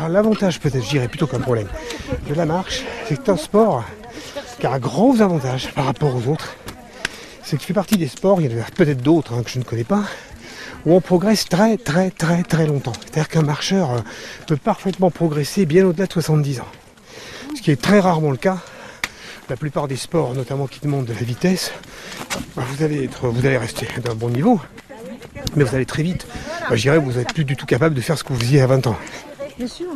Alors, l'avantage peut-être, je dirais plutôt qu'un problème, de la marche, c'est un sport qui a un gros avantage par rapport aux autres. C'est que fait partie des sports, il y en a peut-être d'autres hein, que je ne connais pas, où on progresse très très très très longtemps. C'est-à-dire qu'un marcheur euh, peut parfaitement progresser bien au-delà de 70 ans. Ce qui est très rarement le cas. La plupart des sports, notamment qui demandent de la vitesse, bah, vous allez, être, vous allez rester d'un bon niveau, mais vous allez très vite. Bah, je dirais que vous n'êtes plus du tout capable de faire ce que vous faisiez à 20 ans. Bien sûr.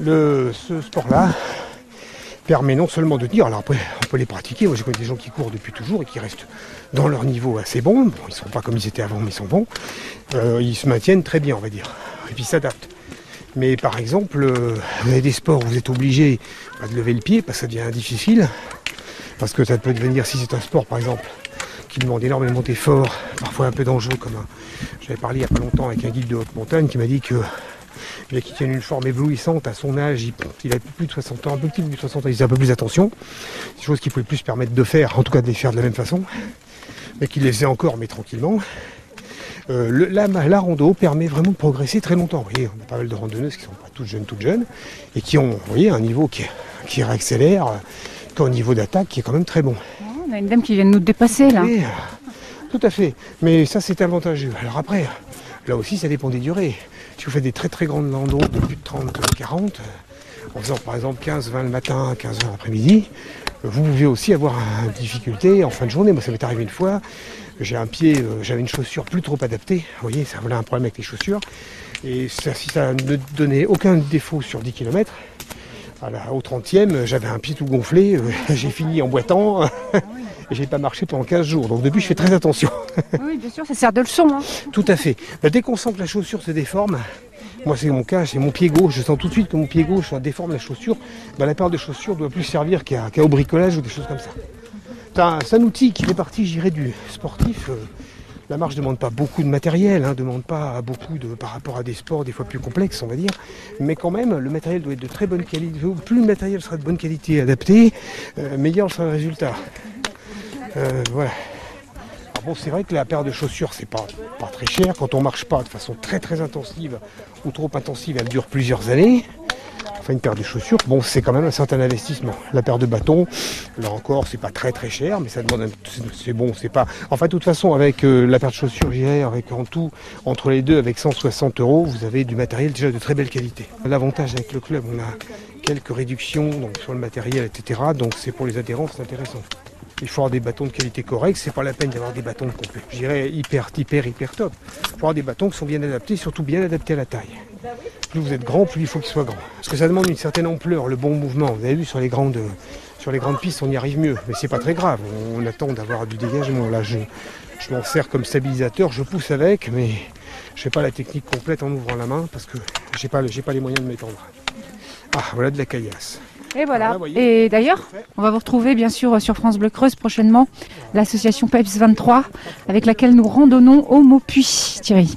Le, ce sport-là permet non seulement de dire, alors après on peut les pratiquer, moi je connais des gens qui courent depuis toujours et qui restent dans leur niveau assez bon, bon ils ne sont pas comme ils étaient avant mais ils sont bons, Euh, ils se maintiennent très bien on va dire, et puis ils s'adaptent. Mais par exemple, euh, vous avez des sports où vous êtes obligé de lever le pied parce que ça devient difficile, parce que ça peut devenir, si c'est un sport par exemple, qui demande énormément d'efforts, parfois un peu dangereux comme un... J'avais parlé il n'y a pas longtemps avec un guide de haute montagne qui m'a dit que bien qu'il tienne une forme éblouissante à son âge, il, il a plus de 60 ans, un peu plus de 60 ans, il faisait un peu plus attention. C'est des choses qu'il pouvait plus se permettre de faire, en tout cas de les faire de la même façon, mais qu'il les faisait encore, mais tranquillement. Euh, le- la, la rando permet vraiment de progresser très longtemps. Vous voyez, on a pas mal de randonneuses qui sont pas toutes jeunes, toutes jeunes, et qui ont, vous voyez, un niveau qui, qui réaccélère, euh, qui a un niveau d'attaque qui est quand même très bon. On a une dame qui vient de nous dépasser là. Oui, tout à fait. Mais ça, c'est avantageux. Alors après, là aussi, ça dépend des durées. Si vous faites des très très grandes landos de plus de 30, 40, euh, en faisant par exemple 15, 20 le matin, 15 heures l'après-midi, euh, vous pouvez aussi avoir une difficulté en fin de journée. Moi, ça m'est arrivé une fois. J'ai un pied, euh, j'avais une chaussure plus trop adaptée. Vous voyez, ça voilà un problème avec les chaussures. Et si ça ne donnait aucun défaut sur 10 km, voilà, au 30e, j'avais un pied tout gonflé. euh, J'ai fini en boitant. Et j'ai pas marché pendant 15 jours. Donc depuis, je fais très attention. Oui, bien sûr, ça sert de leçon. hein. Tout à fait. Bah, dès qu'on sent que la chaussure se déforme, moi c'est mon cas, c'est mon pied gauche, je sens tout de suite que mon pied gauche ça déforme la chaussure, bah, la paire de chaussures doit plus servir qu'à au bricolage ou des choses comme ça. C'est un, outil qui fait partie, j'irais, du sportif. Euh, La marche ne demande pas beaucoup de matériel, ne demande pas beaucoup de, par rapport à des sports des fois plus complexes, on va dire. Mais quand même, le matériel doit être de très bonne qualité. Plus le matériel sera de bonne qualité et adapté, euh, meilleur sera le résultat. Euh, voilà. Alors bon, c'est vrai que la paire de chaussures, c'est pas, pas très cher. Quand on marche pas de façon très très intensive ou trop intensive, elle dure plusieurs années. Enfin, une paire de chaussures, bon, c'est quand même un certain investissement. La paire de bâtons, là encore, c'est pas très très cher, mais ça demande, un- c'est- bon, c'est pas. Enfin, de toute façon, avec euh, la paire de chaussures, j'irais avec en tout, entre les deux, avec 160 euros, vous avez du matériel déjà de très belle qualité. L'avantage avec le club, on a quelques réductions donc sur le matériel, etc. Donc, c'est pour les adhérents, c'est intéressant. Il faut avoir des bâtons de qualité correcte, c'est pas la peine d'avoir des bâtons. Je dirais hyper, hyper, hyper top. Il faut avoir des bâtons qui sont bien adaptés, surtout bien adaptés à la taille. Plus vous êtes grand, plus il faut qu'ils soient grands. Parce que ça demande une certaine ampleur, le bon mouvement. Vous avez vu sur les grandes, sur les grandes pistes, on y arrive mieux. Mais c'est pas très grave. On, attend d'avoir du dégagement. Là, je, m'en sers comme stabilisateur, je pousse avec, mais je fais pas la technique complète en ouvrant la main parce que j'ai pas, pas les moyens de m'étendre. Ah, voilà de la caillasse. Et voilà. Et d'ailleurs, on va vous retrouver bien sûr sur France Bleu Creuse prochainement l'association PEPS 23 avec laquelle nous randonnons au Maupuy, Thierry.